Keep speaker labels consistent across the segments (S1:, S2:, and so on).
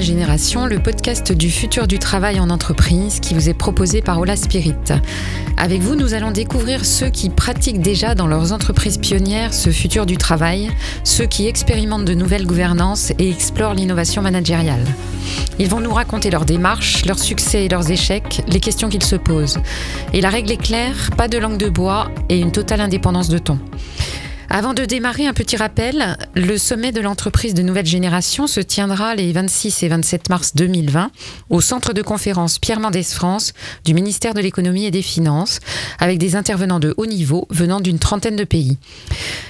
S1: Génération, le podcast du futur du travail en entreprise qui vous est proposé par Ola Spirit. Avec vous, nous allons découvrir ceux qui pratiquent déjà dans leurs entreprises pionnières ce futur du travail, ceux qui expérimentent de nouvelles gouvernances et explorent l'innovation managériale. Ils vont nous raconter leurs démarches, leurs succès et leurs échecs, les questions qu'ils se posent. Et la règle est claire, pas de langue de bois et une totale indépendance de ton. Avant de démarrer, un petit rappel, le sommet de l'entreprise de nouvelle génération se tiendra les 26 et 27 mars 2020 au centre de conférence Pierre Mendès France du ministère de l'économie et des finances avec des intervenants de haut niveau venant d'une trentaine de pays.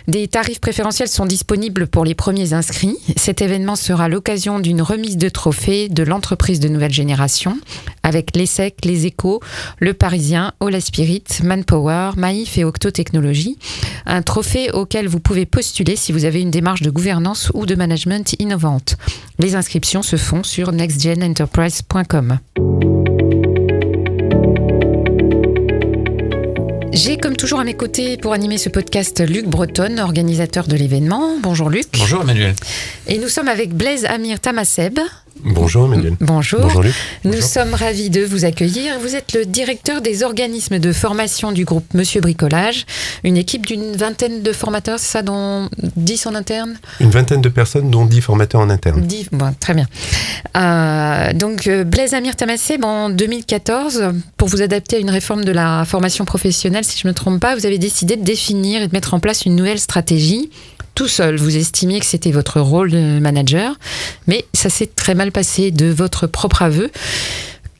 S1: Des tarifs préférentiels sont disponibles pour les premiers inscrits. Cet événement sera l'occasion d'une remise de trophées de l'entreprise de nouvelle génération avec l'ESSEC, les Échos, Le Parisien, Ola Spirit, Manpower, Maïf et Octo Technologies. Un trophée au auquel vous pouvez postuler si vous avez une démarche de gouvernance ou de management innovante. Les inscriptions se font sur nextgenenterprise.com. J'ai comme toujours à mes côtés pour animer ce podcast Luc Breton, organisateur de l'événement. Bonjour Luc.
S2: Bonjour Emmanuel.
S1: Et nous sommes avec Blaise Amir Tamaseb,
S3: Bonjour Emmanuel.
S1: Bonjour.
S3: Bonjour Luc.
S1: Nous sommes ravis de vous accueillir. Vous êtes le directeur des organismes de formation du groupe Monsieur Bricolage, une équipe d'une vingtaine de formateurs, c'est ça, dont 10 en interne?
S3: Une vingtaine de personnes, dont 10 formateurs en interne.
S1: 10, bon, très bien. Euh, donc euh, Blaise Amir Tamasseb, en 2014, pour vous adapter à une réforme de la formation professionnelle, si je ne me trompe pas, vous avez décidé de définir et de mettre en place une nouvelle stratégie tout seul. Vous estimiez que c'était votre rôle de manager, mais ça s'est très mal passé de votre propre aveu.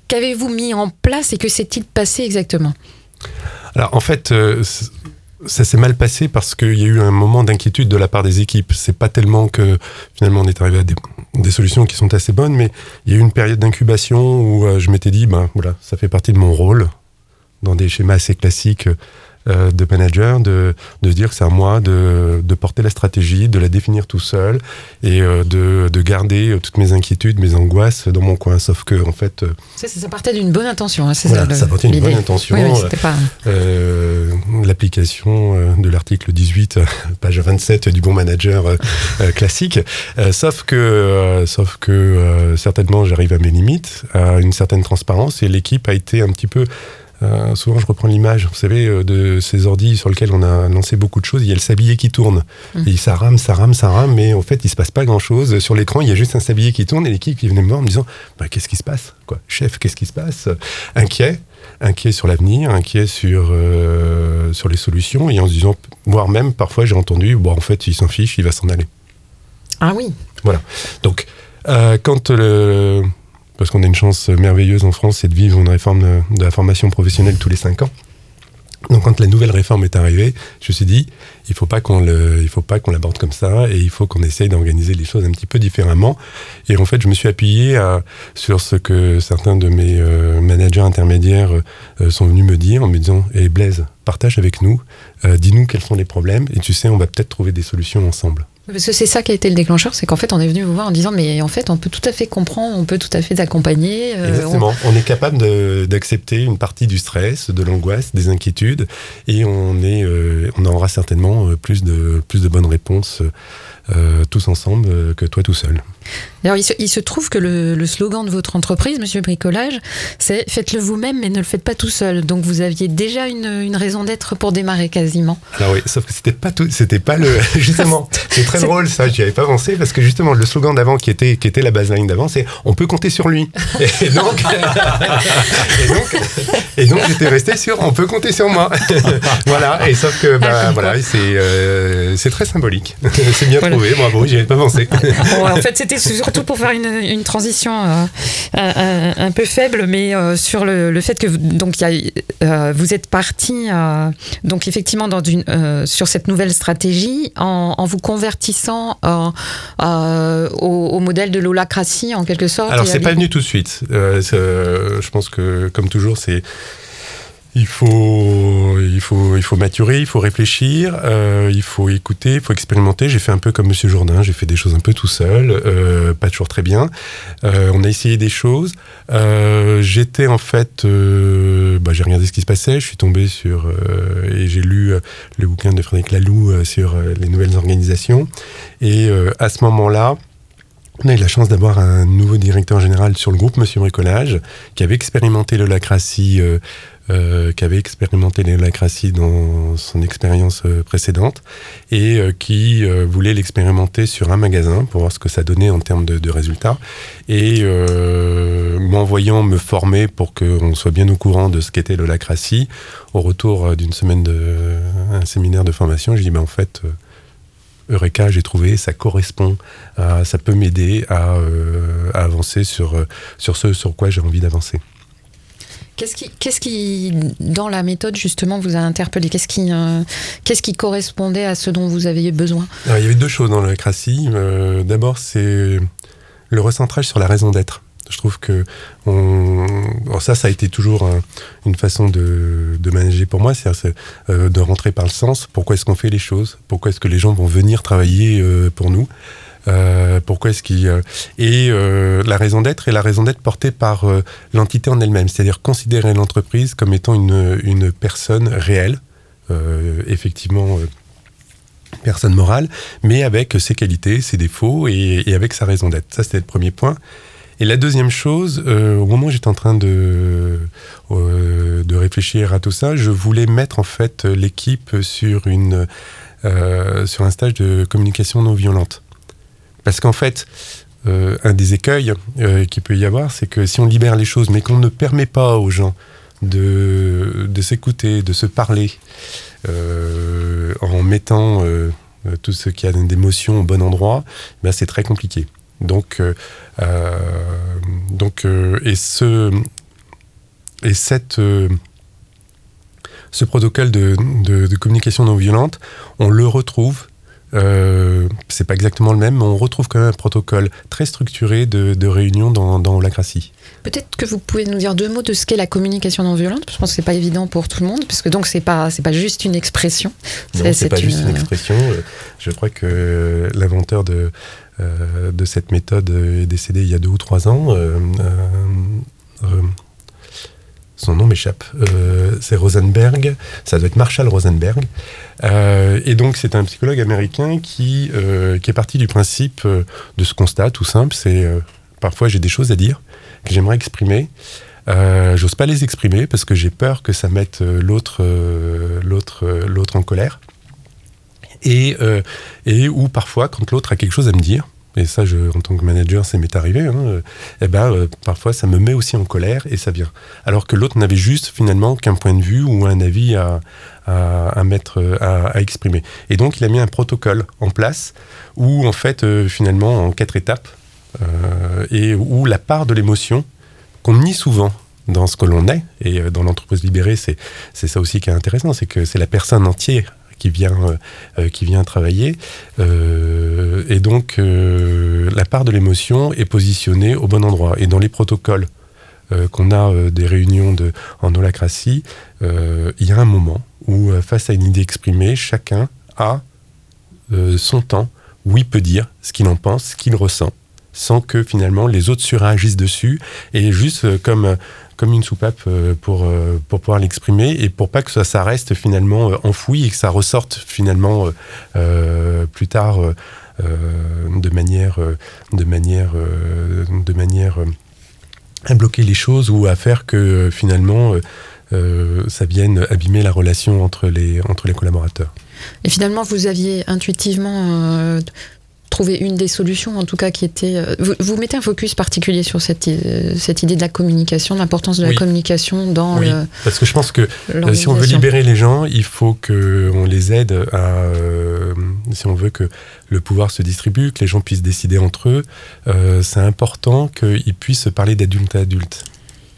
S1: Qu'avez-vous mis en place et que s'est-il passé exactement?
S3: Alors en fait, euh, ça s'est mal passé parce qu'il y a eu un moment d'inquiétude de la part des équipes. C'est pas tellement que finalement on est arrivé à des, solutions qui sont assez bonnes, mais il y a eu une période d'incubation où euh, je m'étais dit, ben voilà, ça fait partie de mon rôle dans des schémas assez classiques euh, de manager, de, de dire que c'est à moi de, de, porter la stratégie, de la définir tout seul et euh, de, de, garder euh, toutes mes inquiétudes, mes angoisses dans mon coin. Sauf que, en fait.
S1: Ça, ça, partait d'une bonne intention. Hein,
S3: voilà, ça, ça partait d'une bonne intention.
S1: Oui, oui, pas...
S3: L'application de l'article 18, page 27 du bon manager classique. sauf que, sauf que certainement, j'arrive à mes limites, à une certaine transparence et l'équipe a été un petit peu euh, souvent, je reprends l'image, vous savez, euh, de ces ordis sur lesquels on a lancé beaucoup de choses. Il y a le sablier qui tourne. Mmh. Et ça rame, ça rame, ça rame, mais en fait, il se passe pas grand-chose. Sur l'écran, il y a juste un sablier qui tourne et l'équipe qui venait me voir en me disant bah, Qu'est-ce qui se passe quoi? Chef, qu'est-ce qui se passe? Inquiet, inquiet sur l'avenir, inquiet sur, euh, sur les solutions, et en se disant, voire même, parfois, j'ai entendu Bon, en fait, il s'en fiche, il va s'en aller.
S1: Ah oui
S3: Voilà. Donc, euh, quand le parce qu'on a une chance merveilleuse en France, c'est de vivre une réforme de, la formation professionnelle tous les cinq ans. Donc quand la nouvelle réforme est arrivée, je me suis dit, il faut faut pas qu'on l'aborde comme ça, et il faut qu'on essaye d'organiser les choses un petit peu différemment. Et en fait, je me suis appuyé sur ce que certains de mes euh, managers intermédiaires euh, sont venus me dire en me disant, hé Blaise, partage avec nous, euh, dis-nous quels sont les problèmes, et tu sais, on va peut-être trouver des solutions ensemble.
S1: Parce que c'est ça qui a été le déclencheur, c'est qu'en fait, on est venu vous voir en disant, mais en fait, on peut tout à fait comprendre, on peut tout à fait accompagner.
S3: Euh, Exactement. On... est capable d'accepter une partie du stress, de l'angoisse, des inquiétudes, et on, est, euh, on aura certainement euh, plus de, plus de bonnes réponses tous ensemble que toi tout seul.
S1: Alors, il se, il se trouve que le, le, slogan de votre entreprise, Monsieur Bricolage, c'est faites-le vous-même, mais ne le faites pas tout seul. Donc, vous aviez déjà une, une raison d'être pour démarrer quasiment.
S3: Alors oui, sauf que c'était pas tout, c'était pas le justement. c'est très drôle ça. J'y avais pas pensé parce que justement le slogan d'avant qui était qui était la baseline d'avant, c'est on peut compter sur lui. Et donc et donc, et donc j'étais resté sur on peut compter sur moi. voilà. Et sauf que bah, ah, voilà, c'est euh, c'est très symbolique. c'est bien voilà trouvé, bravo, j'y avais pas pensé.
S1: en fait, c'était surtout pour faire une, une transition euh, un, un, peu faible, mais euh, sur le, le, fait que donc, y a, euh, vous êtes parti donc effectivement dans une, sur cette nouvelle stratégie en, en vous convertissant au, au, modèle de l'holacratie en quelque sorte.
S3: Alors, c'est pas venu tout de suite. je pense que, comme toujours, c'est il faut, il faut, il faut maturer, il faut réfléchir, euh, il faut écouter, il faut expérimenter. J'ai fait un peu comme Monsieur Jourdain, j'ai fait des choses un peu tout seul, euh, pas toujours très bien. Euh, on a essayé des choses. Euh, j'étais en fait, euh, bah, j'ai regardé ce qui se passait, je suis tombé sur et j'ai lu le bouquin de Frédéric Laloux sur les nouvelles organisations. Et à ce moment-là, On a eu la chance d'avoir un nouveau directeur général sur le groupe, Monsieur Bricolage, qui avait expérimenté l'holacratie, euh, euh, qui avait expérimenté l'holacratie dans son expérience euh, précédente et euh, qui voulait l'expérimenter sur un magasin pour voir ce que ça donnait en termes de, résultats. Et m'envoyant me former pour qu'on soit bien au courant de ce qu'était l'holacratie, au retour d'une semaine de un séminaire de formation, j'ai dit ben en fait. Eureka, j'ai trouvé, ça correspond, ça peut m'aider à, à, avancer sur, sur ce sur quoi j'ai envie d'avancer.
S1: Qu'est-ce qui, qu'est-ce qui, dans la méthode, justement, vous a interpellé? Qu'est-ce qui, euh, qu'est-ce qui correspondait à ce dont vous aviez besoin?
S3: Il y avait deux choses dans le CRACI. Euh, d'abord, c'est le recentrage sur la raison d'être. Je trouve que ça, ça a été toujours un, une façon de, manager pour moi, c'est euh, de rentrer par le sens. Pourquoi est-ce qu'on fait les choses? Pourquoi est-ce que les gens vont venir travailler pour nous? Euh, pourquoi est-ce qu'il et euh, la raison d'être est la raison d'être portée par euh, l'entité en elle-même, c'est-à-dire considérer l'entreprise comme étant une, personne réelle, euh, effectivement euh, personne morale, mais avec ses qualités, ses défauts et, avec sa raison d'être. Ça, c'était le premier point. Et la deuxième chose, euh, au moment où j'étais en train de, euh, de réfléchir à tout ça, je voulais mettre en fait l'équipe sur, euh, sur un stage de communication non violente. Parce qu'en fait, euh, un des écueils euh, qu'il peut y avoir, c'est que si on libère les choses, mais qu'on ne permet pas aux gens de, s'écouter, de se parler, euh, en mettant euh, tout ce qui a d'émotions au bon endroit, ben c'est très compliqué. Donc, et ce protocole de communication non violente, on le retrouve euh, c'est pas exactement le même, mais on retrouve quand même un protocole très structuré de, de réunion dans, dans.
S1: Peut-être que vous pouvez nous dire deux mots de ce qu'est la communication non violente. Je pense que c'est pas évident pour tout le monde, parce que donc c'est pas c'est pas juste une expression.
S3: Non, c'est pas une... juste une expression. Je crois que l'inventeur de euh, de cette méthode est décédé il y a deux ou trois ans. Euh, euh, son nom m'échappe. Euh, c'est Rosenberg, ça doit être Marshall Rosenberg. Euh, et donc c'est un psychologue américain qui, euh, qui est parti du principe de ce constat tout simple, c'est parfois j'ai des choses à dire que j'aimerais exprimer. J'ose pas les exprimer parce que j'ai peur que ça mette l'autre l'autre l'autre en colère. Et, et ou parfois quand l'autre a quelque chose à me dire, et ça, en tant que manager, ça m'est arrivé, hein, euh, eh ben, euh, parfois ça me met aussi en colère et ça vient. Alors que l'autre n'avait juste finalement qu'un point de vue ou un avis à, à, mettre, à, exprimer. Et donc il a mis un protocole en place où en fait, euh, finalement, en quatre étapes, et où la part de l'émotion qu'on nie souvent dans ce que l'on est, et dans l'entreprise libérée, c'est ça aussi qui est intéressant, c'est que c'est la personne entière qui vient, euh, qui vient travailler. Euh, et donc, euh, la part de l'émotion est positionnée au bon endroit. Et dans les protocoles euh, qu'on a euh, des réunions en holacratie, euh, il y a un moment où, face à une idée exprimée, chacun a son temps où il peut dire ce qu'il en pense, ce qu'il ressent sans que finalement les autres suragissent dessus et juste comme comme une soupape euh, pour, euh, pour pouvoir l'exprimer et pour pas que ça, reste finalement euh, enfoui et que ça ressorte finalement plus tard de manière, de manière, de manière à bloquer les choses ou à faire que finalement ça vienne abîmer la relation entre les, entre les collaborateurs.
S1: Et finalement, vous aviez intuitivement trouver une des solutions, en tout cas, qui était. Euh, vous, vous mettez un focus particulier sur cette, euh, cette idée de la communication, l'importance de la
S3: oui.
S1: communication dans.
S3: Oui, le, parce que je pense que euh, si on veut libérer les gens, il faut qu'on les aide à. Euh, si on veut que le pouvoir se distribue, que les gens puissent décider entre eux, euh, c'est important qu'ils puissent parler d'adulte à adulte.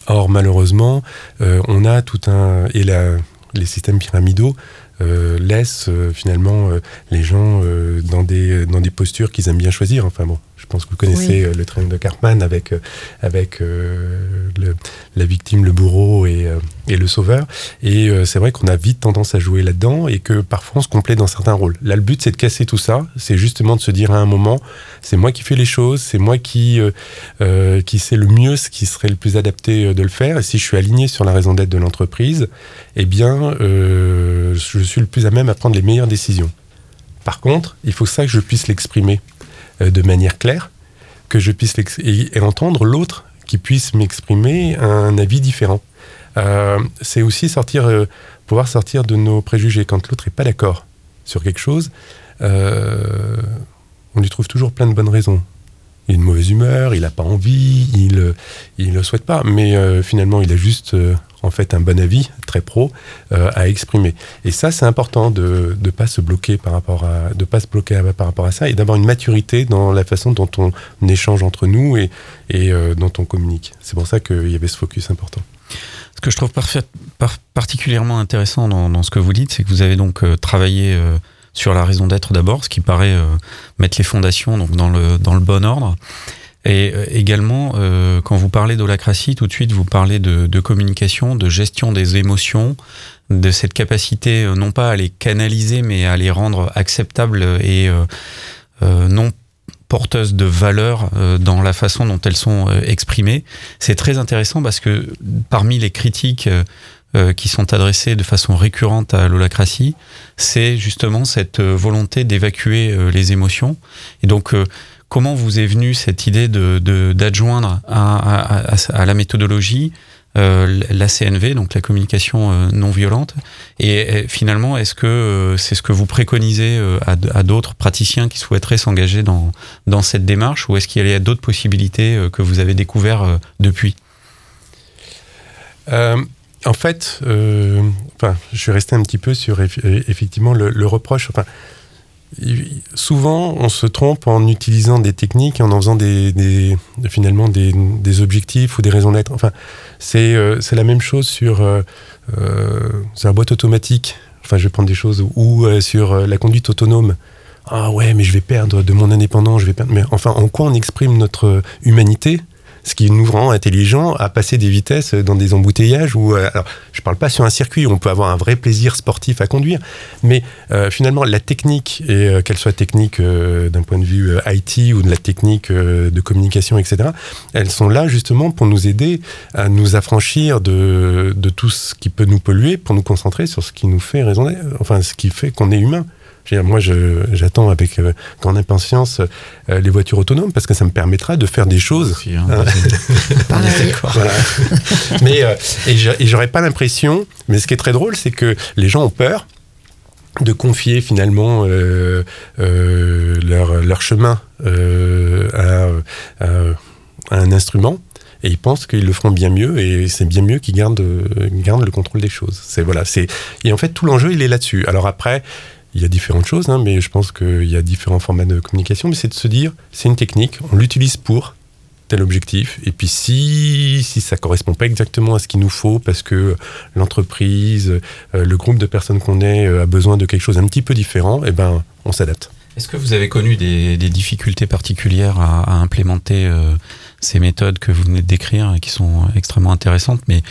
S3: Or, malheureusement, euh, on a tout un. Et la, les systèmes pyramidaux laisse euh, finalement euh, les gens euh, dans, des, dans des postures qu'ils aiment bien choisir. Enfin bon, je pense que vous connaissez oui. le train de Cartman avec, avec le, la victime, le bourreau et, et le sauveur. Et c'est vrai qu'on a vite tendance à jouer là-dedans et que parfois on se complète dans certains rôles. Là, le but, c'est de casser tout ça. C'est justement de se dire à un moment, c'est moi qui fais les choses, c'est moi qui, euh, qui sais le mieux ce qui serait le plus adapté de le faire. Et si je suis aligné sur la raison d'être de l'entreprise, eh bien, euh, je suis le plus à même à prendre les meilleures décisions. Par contre, il faut ça que je puisse l'exprimer euh, de manière claire, que je puisse et, entendre l'autre qui puisse m'exprimer un avis différent. Euh, c'est aussi sortir, euh, pouvoir sortir de nos préjugés. Quand l'autre n'est pas d'accord sur quelque chose, euh, on lui trouve toujours plein de bonnes raisons. Il a une mauvaise humeur, il n'a pas envie, il ne le souhaite pas, mais finalement il a juste en fait un bon avis très pro à exprimer. Et ça c'est important de ne pas se bloquer par rapport à de pas se bloquer par rapport à ça et d'avoir une maturité dans la façon dont on échange entre nous et, et dont on communique. C'est pour ça qu'il y avait ce focus important.
S2: Ce que je trouve particulièrement intéressant dans, ce que vous dites, c'est que vous avez donc euh, travaillé euh, sur la raison d'être d'abord, ce qui paraît euh, mettre les fondations donc dans le, dans le bon ordre. Et également, quand vous parlez d'holacratie, tout de suite, vous parlez de, communication, de gestion des émotions, de cette capacité non pas à les canaliser, mais à les rendre acceptables et non porteuses de valeur euh, dans la façon dont elles sont euh, exprimées. C'est très intéressant parce que parmi les critiques euh, qui sont adressées de façon récurrente à l'holacratie, c'est justement cette volonté d'évacuer les émotions. Et donc, comment vous est venue cette idée de d'adjoindre à, la méthodologie euh, la CNV, donc la communication euh, non violente? Et, finalement, est-ce que euh, c'est ce que vous préconisez à, d'autres praticiens qui souhaiteraient s'engager dans, cette démarche ou est-ce qu'il y a d'autres possibilités que vous avez découvertes depuis?
S3: En fait, je suis resté un petit peu sur le, reproche. Souvent, on se trompe en utilisant des techniques en en faisant des, finalement des, objectifs ou des raisons d'être. Enfin, c'est euh, la même chose sur, euh, euh, sur, la boîte automatique. Enfin, je vais prendre des choses ou sur la conduite autonome. Ah ouais, mais je vais perdre de mon indépendance, je vais perdre. Mais enfin, en quoi on exprime notre humanité? Ce qui nous rend intelligents à passer des vitesses dans des embouteillages ou euh, alors je parle pas sur un circuit où on peut avoir un vrai plaisir sportif à conduire mais euh, finalement la technique et euh, qu'elle soit technique d'un point de vue IT ou de la technique de communication etc elles sont là justement pour nous aider à nous affranchir de, de tout ce qui peut nous polluer pour nous concentrer sur ce qui nous fait raisonner enfin ce qui fait qu'on est humain moi, j'attends avec euh, grande impatience euh, les voitures autonomes parce que ça me permettra de faire des choses.
S2: Hein, hein.
S3: mais euh, et j'aurais pas l'impression. Mais ce qui est très drôle, c'est que les gens ont peur de confier finalement leur, leur, chemin à, un instrument et ils pensent qu'ils le feront bien mieux et c'est bien mieux qu'ils gardent, gardent le contrôle des choses. C'est voilà, c'est et en fait tout l'enjeu il est là-dessus. Alors après, il y a différentes choses, hein, mais je pense qu'il y a différents formats de communication. Mais c'est de se dire, c'est une technique, on l'utilise pour tel objectif. Et puis si, si ça correspond pas exactement à ce qu'il nous faut, parce que l'entreprise, euh, le groupe de personnes qu'on est euh, a besoin de quelque chose un petit peu différent, eh ben, on s'adapte.
S2: Est-ce que vous avez connu des, difficultés particulières à, implémenter euh, ces méthodes que vous venez de décrire et qui sont extrêmement intéressantes, mais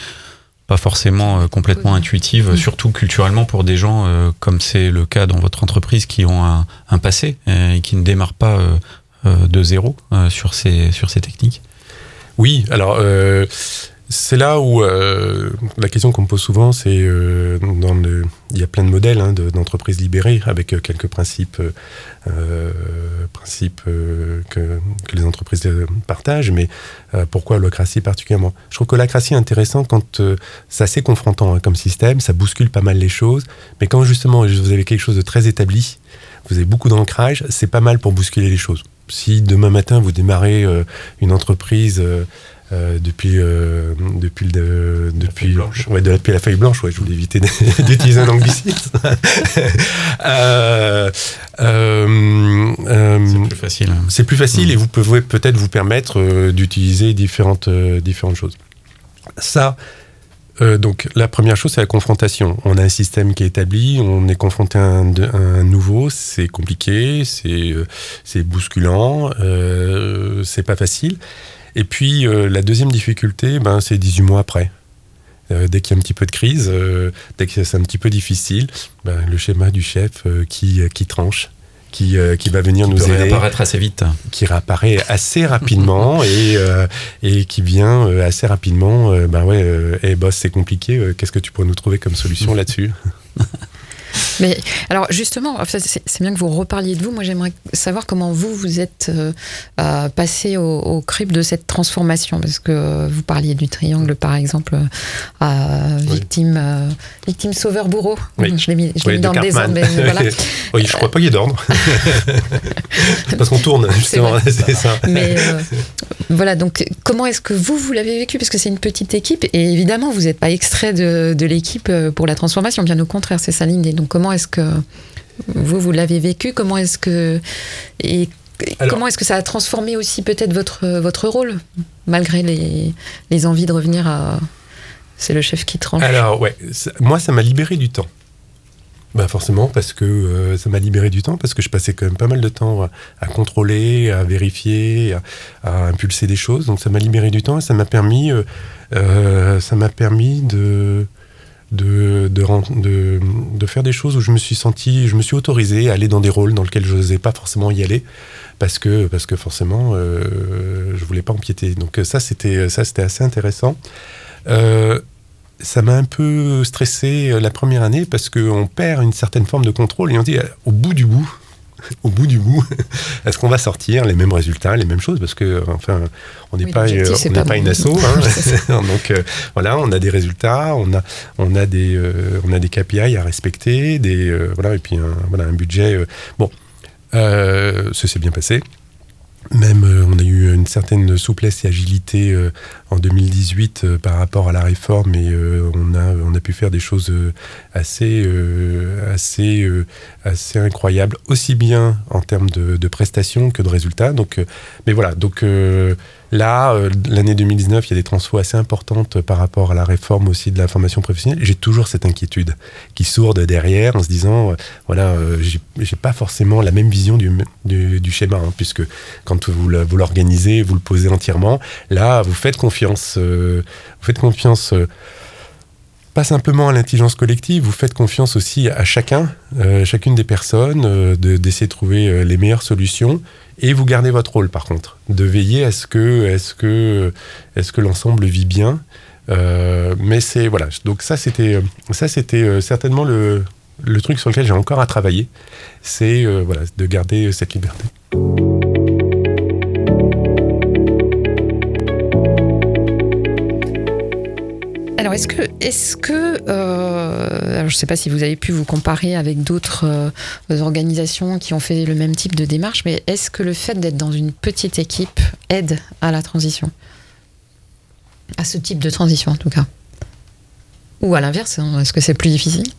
S2: pas forcément euh, complètement intuitive, mm. surtout culturellement pour des gens euh, comme c'est le cas dans votre entreprise qui ont un, un passé euh, et qui ne démarrent pas de zéro sur ces sur ces techniques.
S3: Oui, alors c'est là où euh, la question qu'on me pose souvent, c'est euh, il y a plein de modèles hein, d'entreprises libérées avec euh, quelques principes, principes que, les entreprises partagent, mais pourquoi l'holacratie particulièrement? Je trouve que l'holacratie est intéressant quand c'est assez confrontant hein, comme système, ça bouscule pas mal les choses, mais quand justement vous avez quelque chose de très établi, vous avez beaucoup d'ancrage, c'est pas mal pour bousculer les choses. Si demain matin vous démarrez une entreprise euh, depuis euh, depuis ouais, la feuille blanche ouais je voulais éviter d'utiliser un anglicisme.
S2: Euh, euh, c'est plus facile
S3: c'est plus facile mm. et vous pouvez peut-être vous permettre d'utiliser différentes différentes choses. Ça donc la première chose c'est la confrontation. On a un système qui est établi on est confronté à un, un nouveau c'est compliqué c'est c'est bousculant c'est pas facile et puis euh, la deuxième difficulté, ben, c'est 18 mois après. Euh, dès qu'il y a un petit peu de crise, euh, dès que c'est un petit peu difficile, ben, le schéma du chef qui, qui tranche. Qui, qui, va venir
S2: qui
S3: nous
S2: peut
S3: aider.
S2: réapparaître assez vite.
S3: Qui réapparaît assez rapidement et, et qui vient assez rapidement. ben ouais, hey boss, c'est compliqué. Qu'est-ce que tu pourrais nous trouver comme solution là-dessus?
S1: Mais alors justement, c'est bien que vous reparliez de vous. Moi, j'aimerais savoir comment vous vous êtes euh, euh, passé au, au, crible de cette transformation, parce que vous parliez du triangle, par exemple, euh, victime, victime sauveur bourreau.
S3: Oui.
S1: Je l'ai mis, mis dans le désordre, mais voilà.
S3: oui, je crois pas qu'il y ait d'ordre. parce qu'on tourne justement, c'est ça.
S1: Mais voilà, donc comment est-ce que vous vous l'avez vécu, parce que c'est une petite équipe et évidemment vous n'êtes pas extrait de, de l'équipe pour la transformation, bien au contraire, c'est ça l'idée. Donc comment est-ce que vous, vous l'avez vécu Comment est-ce que. Et comment est-ce que ça a transformé aussi peut-être votre, votre rôle, malgré les, les envies de revenir à. C'est le chef qui tranche.
S3: Alors, ouais, moi, ça m'a libéré du temps. Bah forcément, parce que euh, ça m'a libéré du temps, parce que je passais quand même pas mal de temps à, à contrôler, à vérifier, à, à, impulser des choses. Donc ça m'a libéré du temps et ça m'a permis, euh, euh, ça m'a permis de, de, de, faire des choses où je me suis senti, je me suis autorisé à aller dans des rôles dans lesquels je n'osais pas forcément y aller parce que, parce que forcément euh, je voulais pas empiéter. Donc ça c'était ça c'était assez intéressant. Euh, ça m'a un peu stressé la première année parce qu'on perd une certaine forme de contrôle et on dit au bout du bout, au bout du bout, est-ce qu'on va sortir les mêmes résultats, les mêmes choses? Parce que, enfin, on n'est
S1: oui,
S3: pas, euh, on pas, pas une asso. Hein. Donc, euh, voilà, on a des résultats, on a, on a, des, euh, on a des KPI à respecter, des, euh, voilà, et puis un, voilà, un budget. bon, ça s'est bien passé. Même, euh, on a eu une certaine souplesse et agilité euh, en 2018 euh, par rapport à la réforme et on, a, on a pu faire des choses assez, assez, assez incroyables, aussi bien en termes de, de, prestations que de résultats. Donc, mais voilà, donc Là, euh, l'année 2019, il y a des transfos assez importantes par rapport à la réforme aussi de la formation professionnelle. J'ai toujours cette inquiétude qui sourde derrière en se disant, euh, voilà, euh, j'ai pas forcément la même vision du, du, schéma, hein, puisque quand vous, vous l'organisez, vous le posez entièrement, là, vous faites confiance, vous faites confiance pas simplement à l'intelligence collective, vous faites confiance aussi à chacun, euh, chacune des personnes, euh, d'essayer de, trouver euh, les meilleures solutions. Et vous gardez votre rôle, par contre, de veiller à ce que, que, est-ce que l'ensemble vit bien. Euh, mais c'est voilà. Donc ça, c'était, ça, c'était certainement le, le truc sur lequel j'ai encore à travailler. C'est voilà, de garder cette liberté.
S1: Est-ce que, est-ce que euh, alors je ne sais pas si vous avez pu vous comparer avec d'autres euh, organisations qui ont fait le même type de démarche, mais est-ce que le fait d'être dans une petite équipe aide à la transition? À ce type de transition, en tout cas? Ou à l'inverse, hein, est-ce que c'est plus difficile?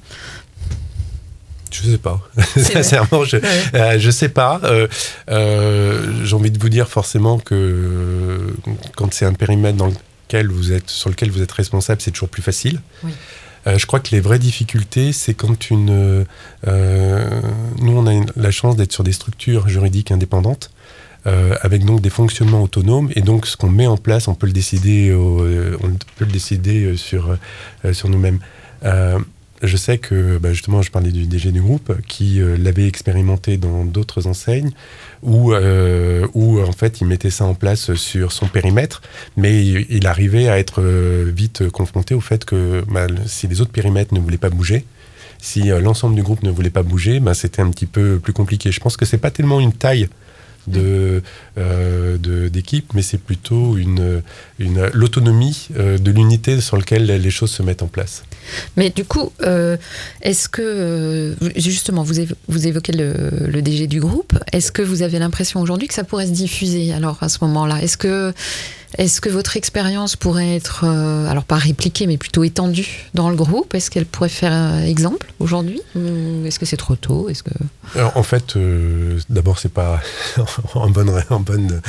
S3: Je sais pas. Sincèrement, je, ouais. euh, je sais pas. Euh, euh, J'ai envie de vous dire forcément que quand c'est un périmètre dans lequel vous êtes, sur lequel vous êtes responsable, c'est toujours plus facile.
S1: Oui.
S3: Euh, je crois que les vraies difficultés, c'est quand une. Euh, nous, on a une, la chance d'être sur des structures juridiques indépendantes. Euh, avec donc des fonctionnements autonomes et donc ce qu'on met en place, on peut le décider, au, on peut le décider sur sur nous-mêmes. Je sais que bah justement, je parlais du DG du groupe qui l'avait expérimenté dans d'autres enseignes où, euh, où en fait il mettait ça en place sur son périmètre, mais il, arrivait à être vite confronté au fait que bah, si les autres périmètres ne voulaient pas bouger, si euh, l'ensemble du groupe ne voulait pas bouger, bah, c'était un petit peu plus compliqué. Je pense que c'est pas tellement une taille de euh, d'équipe, mais c'est plutôt une, une l'autonomie euh, de l'unité sur laquelle les choses se mettent en place.
S1: Mais du coup, euh, est-ce que justement vous, vous évoquez le, le, DG du groupe, est-ce que vous avez l'impression aujourd'hui que ça pourrait se diffuser alors à ce moment-là? Est-ce que est-ce que votre expérience pourrait être, euh, alors pas répliquée, mais plutôt étendue dans le groupe? Est-ce qu'elle pourrait faire euh, exemple aujourd'hui? Ou est-ce que c'est trop tôt? Est-ce que...
S3: Alors, En fait, euh, d'abord, c'est pas bonne, en bonne,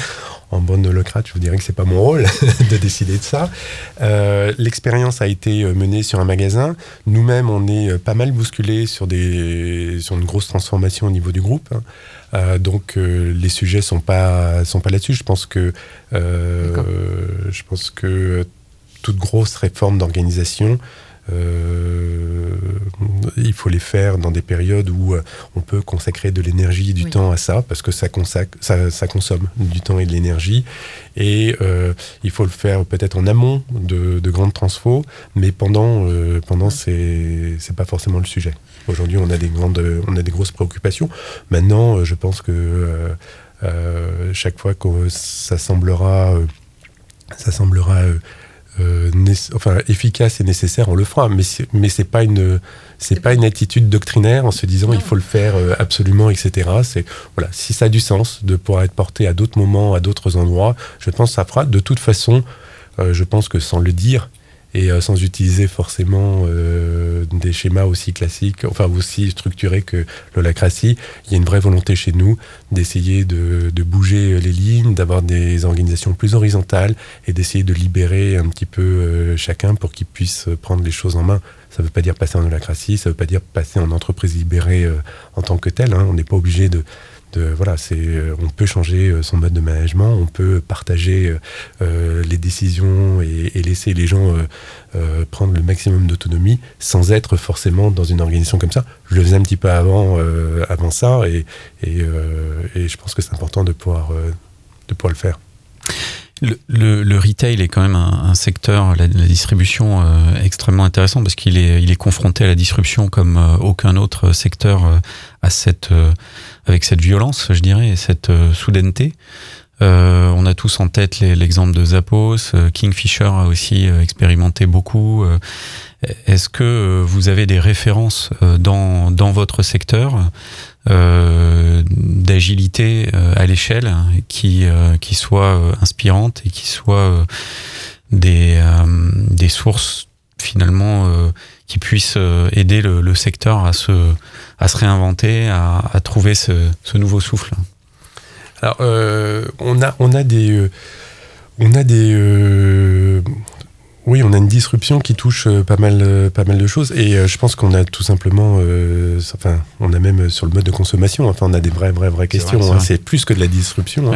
S3: en bonne holocrate, je vous dirais que c'est pas mon rôle de décider de ça. Euh, L'expérience a été menée sur un magasin. Nous-mêmes, on est pas mal bousculé sur, des, sur une grosse transformation au niveau du groupe. Hein. Euh, donc euh, les sujets sont pas sont pas là-dessus. Je pense que euh, je pense que toute grosse réforme d'organisation il faut les faire dans des périodes où on peut consacrer de l'énergie et du temps à ça, parce que ça, ça, consomme du temps et de l'énergie. Et il faut le faire peut-être en amont de, grandes transfos, mais pendant, pendant c'est pas forcément le sujet. Aujourd'hui, on a des grandes, on a des grosses préoccupations. Maintenant, je pense que euh, chaque fois que ça semblera, euh, ça semblera euh, enfin, efficace et nécessaire, on le fera. Mais mais c'est pas une c'est pas une attitude doctrinaire en se disant il faut le faire absolument, etc. C'est voilà, si ça a du sens de pouvoir être porté à d'autres moments, à d'autres endroits, je pense que ça fera. De toute façon, je pense que sans le dire, et euh, sans utiliser forcément euh, des schémas aussi classiques, enfin aussi structurés que l'holacratie. Il y a une vraie volonté chez nous d'essayer de, de, bouger les lignes, d'avoir des organisations plus horizontales et d'essayer de libérer un petit peu euh, chacun pour qu'il puisse prendre les choses en main. Ça ne veut pas dire passer en holacratie, ça ne veut pas dire passer en entreprise libérée en tant que telle. Hein. On n'est pas obligé de, euh, on peut changer euh, son mode de management, on peut partager euh, les décisions et, laisser les gens prendre le maximum d'autonomie sans être forcément dans une organisation comme ça. Je le faisais un petit peu avant, avant ça et, et, je pense que c'est important de pouvoir, de pouvoir le faire.
S2: Le, retail est quand même un, secteur, la, distribution extrêmement intéressant parce qu'il est, il est confronté à la disruption comme aucun autre secteur à cette avec cette violence, je dirais, et cette euh, soudaineté. Euh, on a tous en tête l'exemple de Zappos, euh, Kingfisher a aussi expérimenté beaucoup. Est-ce que vous avez des références dans, dans votre secteur d'agilité à l'échelle qui, qui soient inspirantes et qui soient des, des sources finalement qui puissent aider le, le secteur à se à se réinventer, à, trouver ce, nouveau souffle?
S3: Alors, euh, on, a, on a des. Euh, on a des. Euh, oui, on a une disruption qui touche pas mal, pas mal de choses. Et je pense qu'on a tout simplement. enfin, on a même sur le mode de consommation, enfin, on a des vraies, vraies, vraies questions. Hein. C'est plus que de la disruption.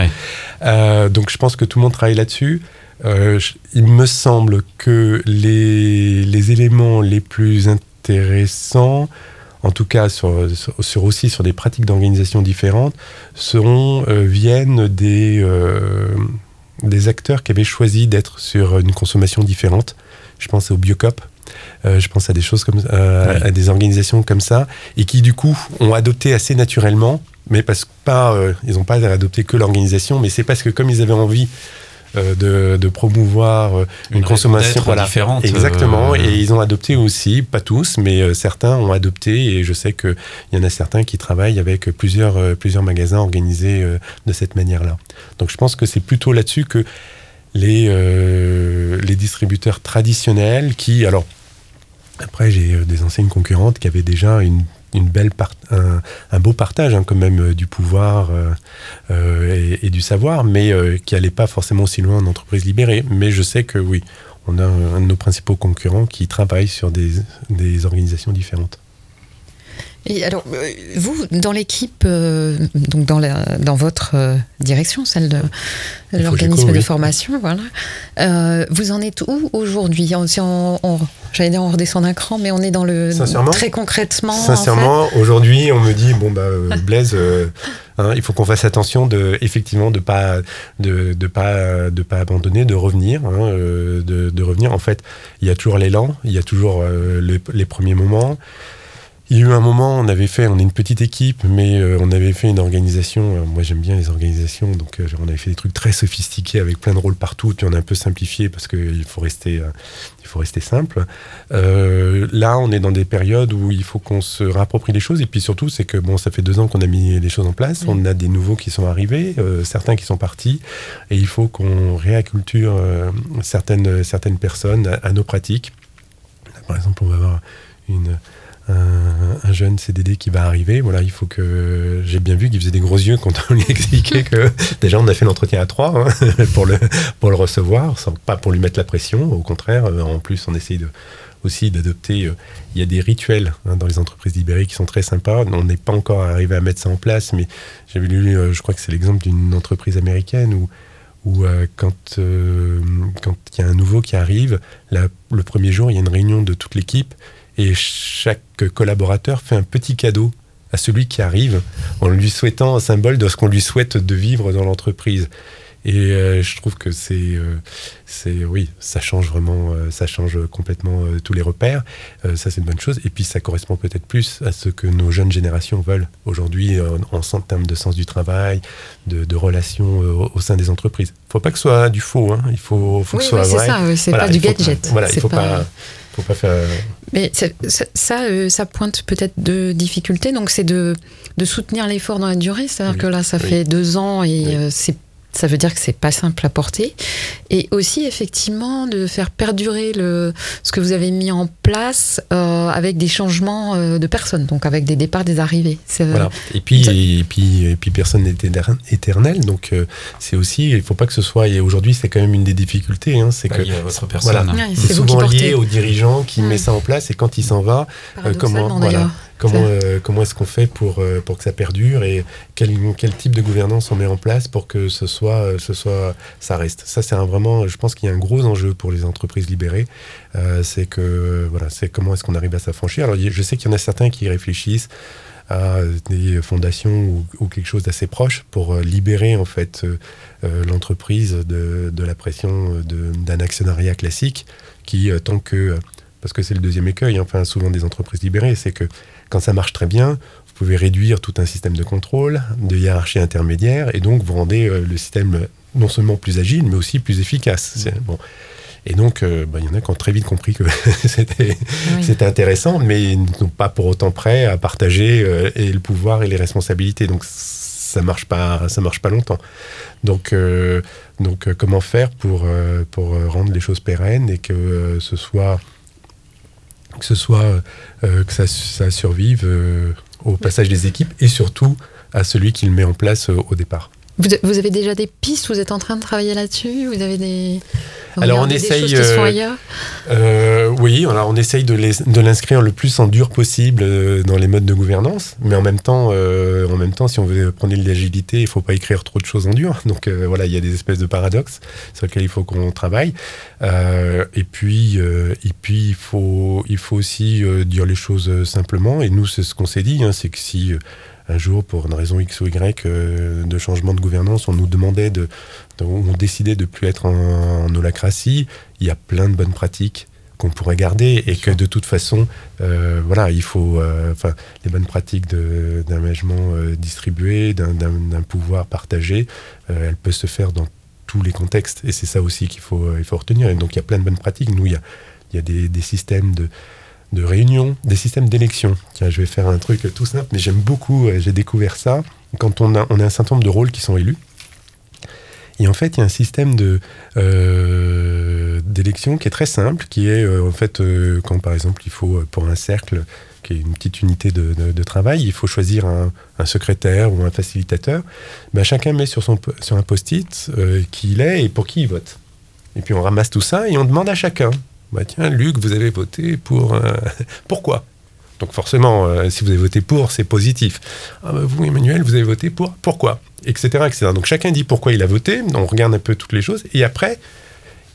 S3: Hein. donc, je pense que tout le monde travaille là-dessus. il me semble que les, les éléments les plus intéressants en tout cas sur, sur, aussi sur des pratiques d'organisation différentes, seront, euh, viennent des, euh, des acteurs qui avaient choisi d'être sur une consommation différente. Je pense au Biocop, euh, je pense à des choses comme à des organisations comme ça, et qui du coup ont adopté assez naturellement, mais parce que pas, ils n'ont pas adopté que l'organisation, mais c'est parce que comme ils avaient envie euh, de, promouvoir euh, une, consommation
S2: différente.
S3: Exactement. Euh, et ils ont adopté aussi, pas tous, mais certains ont adopté. Et je sais qu'il y en a certains qui travaillent avec plusieurs, plusieurs magasins organisés de cette manière-là. Donc je pense que c'est plutôt là-dessus que les, les distributeurs traditionnels qui, alors, après, j'ai des enseignes concurrentes qui avaient déjà une une belle un, beau partage hein, quand même euh, du pouvoir euh, euh, et, du savoir, mais qui n'allait pas forcément aussi loin en entreprise libérée. Mais je sais que oui, on a un, de nos principaux concurrents qui travaille sur des, des organisations différentes.
S1: Et alors, vous, dans l'équipe, donc dans, la, dans votre direction, celle de l'organisme de formation, voilà, vous en êtes où aujourd'hui J'allais dire on redescend d'un cran, mais on est dans le très concrètement.
S3: Sincèrement, aujourd'hui, on me dit bon bah euh, Blaise, euh, hein, il faut qu'on fasse attention de effectivement de pas de, de pas de pas abandonner, de revenir, hein, euh, de, de, revenir. En fait, il y a toujours l'élan, il y a toujours les premiers moments. Il y a eu un moment, on avait fait, on est une petite équipe, mais euh, on avait fait une organisation. Euh, moi, j'aime bien les organisations, donc euh, on avait fait des trucs très sophistiqués avec plein de rôles partout, puis on a un peu simplifié parce qu'il faut rester, il faut rester simple. là, on est dans des périodes où il faut qu'on se réapproprie les choses, et puis surtout, c'est que bon, ça fait deux ans qu'on a mis les choses en place, on a des nouveaux qui sont arrivés, certains qui sont partis, et il faut qu'on réacculture certaines certaines personnes à, à nos pratiques. par exemple, on va avoir une un, jeune CDD qui va arriver. Voilà, il faut que j'ai bien vu qu'il faisait des gros yeux quand on lui expliquait que déjà on a fait l'entretien à trois hein, pour le pour le recevoir, sans, pas pour lui mettre la pression. Au contraire, euh, en plus on essaye de aussi d'adopter. Euh, il y a des rituels hein, dans les entreprises libérées qui sont très sympas. On n'est pas encore arrivé à mettre ça en place, mais j'avais lu, euh, je crois que c'est l'exemple d'une entreprise américaine où où quand quand il y a un nouveau qui arrive, le premier jour, il y a une réunion de toute l'équipe et chaque collaborateur fait un petit cadeau à celui qui arrive en lui souhaitant un symbole de ce qu'on lui souhaite de vivre dans l'entreprise. Et euh, je trouve que c'est, euh, c'est, oui, ça change vraiment, euh, ça change complètement tous les repères. ça, c'est une bonne chose. Et puis, ça correspond peut-être plus à ce que nos jeunes générations veulent aujourd'hui en, en, termes de sens du travail, de, relations au, sein des entreprises. Il ne faut pas que ce soit du faux. Hein. Il faut, faut que ce soit
S1: vrai. C'est ça. C'est pas du gadget.
S3: voilà, il faut pas faut pas faire.
S1: Mais ça, ça, ça, pointe peut-être de difficultés. Donc, c'est de, de soutenir l'effort dans la durée. C'est-à-dire que là, ça fait deux ans et c'est ça veut dire que c'est pas simple à porter. Et aussi, effectivement, de faire perdurer le, ce que vous avez mis en place euh, avec des changements euh, de personnes, donc avec des départs, des arrivées.
S3: Voilà. Et puis, et puis, et puis, personne n'est éternel. Donc, euh, c'est aussi, il faut pas que ce soit. Et aujourd'hui, c'est quand même une des difficultés. Hein, c'est bah, que
S2: votre personne.
S3: Voilà, c'est souvent lié au dirigeant qui met ça en place. Et quand il s'en va, comment. Voilà, Comment, euh, comment est-ce qu'on fait pour, euh, pour que ça perdure et quel, quel, type de gouvernance on met en place pour que ce soit, euh, ce soit ça reste? Ça, c'est vraiment, je pense qu'il y a un gros enjeu pour les entreprises libérées. c'est que, voilà, c'est comment est-ce qu'on arrive à s'affranchir. Alors, je sais qu'il y en a certains qui réfléchissent à des fondations ou, quelque chose d'assez proche pour libérer en fait l'entreprise de, de, la pression d'un actionnariat classique qui tant que parce que c'est le deuxième écueil, hein, enfin souvent des entreprises libérées, c'est que quand ça marche très bien, vous pouvez réduire tout un système de contrôle, de hiérarchie intermédiaire, et donc vous rendez euh, le système non seulement plus agile, mais aussi plus efficace. Mmh. Bon. Et donc, euh, bah, il y en a qui ont très vite compris que c'était intéressant, mais ils ne sont pas pour autant prêts à partager euh, et le pouvoir et les responsabilités. Donc, ça marche pas, ça marche pas longtemps. Donc, donc comment faire pour, pour rendre les choses pérennes et que ce soit que ce soit euh, que ça, ça survive euh, au passage des équipes et surtout à celui qui le met en place euh, au départ.
S1: Vous, avez déjà des pistes Vous êtes en train de travailler là-dessus Vous avez des
S3: alors on essaye. Euh, oui, alors on essaye de l'inscrire le plus en dur possible dans les modes de gouvernance, mais en même temps, en même temps, si on veut prendre de l'agilité, il faut pas écrire trop de choses en dur. Donc voilà, il y a des espèces de paradoxes sur lesquels il faut qu'on travaille. et puis, et puis il faut, il faut aussi dire les choses simplement. Et nous, c'est ce qu'on s'est dit, hein, c'est que si un jour, pour une raison X ou Y euh, de changement de gouvernance, on nous demandait de, on décidait de plus être en, holacratie. Il y a plein de bonnes pratiques qu'on pourrait garder et que de toute façon, euh, voilà, il faut, euh, enfin, les bonnes pratiques d'un management distribué, d'un pouvoir partagé, elles peuvent se faire dans tous les contextes et c'est ça aussi qu'il faut, il faut retenir. Et donc il y a plein de bonnes pratiques. Nous, il y a, il y a des, des systèmes de de réunion, des systèmes d'élection. Tiens, je vais faire un truc tout simple, mais j'aime beaucoup, euh, j'ai découvert ça, quand on a, on a un certain nombre de rôles qui sont élus. Et en fait, il y a un système euh, d'élection qui est très simple, qui est euh, en fait quand par exemple il faut pour un cercle qui est une petite unité de, travail, il faut choisir un, secrétaire ou un facilitateur. Ben, chacun met sur, son, sur un post-it qui il est et pour qui il vote. Et puis on ramasse tout ça et on demande à chacun bah tiens, Luc, vous avez voté pour... Euh, pourquoi? Donc forcément, euh, si vous avez voté pour, c'est positif. Ah bah, vous, Emmanuel, vous avez voté pour, pourquoi? Etc., etc. Donc chacun dit pourquoi il a voté, on regarde un peu toutes les choses, et après,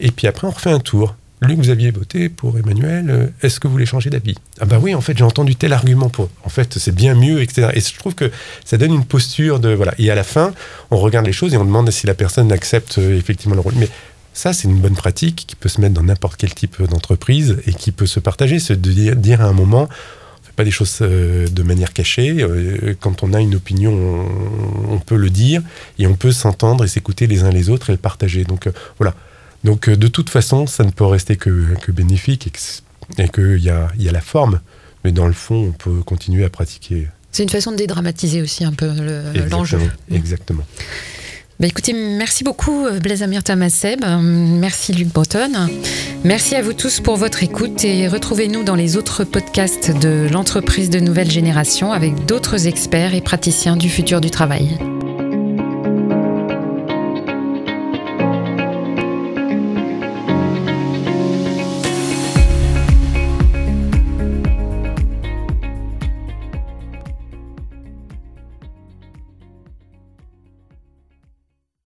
S3: et puis après on refait un tour. Luc, vous aviez voté pour Emmanuel, euh, est-ce que vous voulez changer d'avis? Ah bah oui, en fait, j'ai entendu tel argument pour. En fait, c'est bien mieux, etc. Et je trouve que ça donne une posture de... Voilà. Et à la fin, on regarde les choses et on demande si la personne accepte effectivement le rôle. Mais ça, c'est une bonne pratique qui peut se mettre dans n'importe quel type d'entreprise et qui peut se partager. C'est de dire à un moment, on fait pas des choses euh, de manière cachée. Euh, quand on a une opinion, on peut le dire et on peut s'entendre et s'écouter les uns les autres et le partager. Donc euh, voilà. Donc de toute façon, ça ne peut rester que, bénéfique et qu'il y a, y a la forme, mais dans le fond, on peut continuer à pratiquer.
S1: C'est une façon de dédramatiser aussi un peu l'enjeu.
S3: exactement.
S1: Bah écoutez, merci beaucoup euh, Blaise Amir Tamasseb, merci Luc Breton, merci à vous tous pour votre écoute et retrouvez-nous dans les autres podcasts de l'entreprise de nouvelle génération avec d'autres experts et praticiens du futur du travail.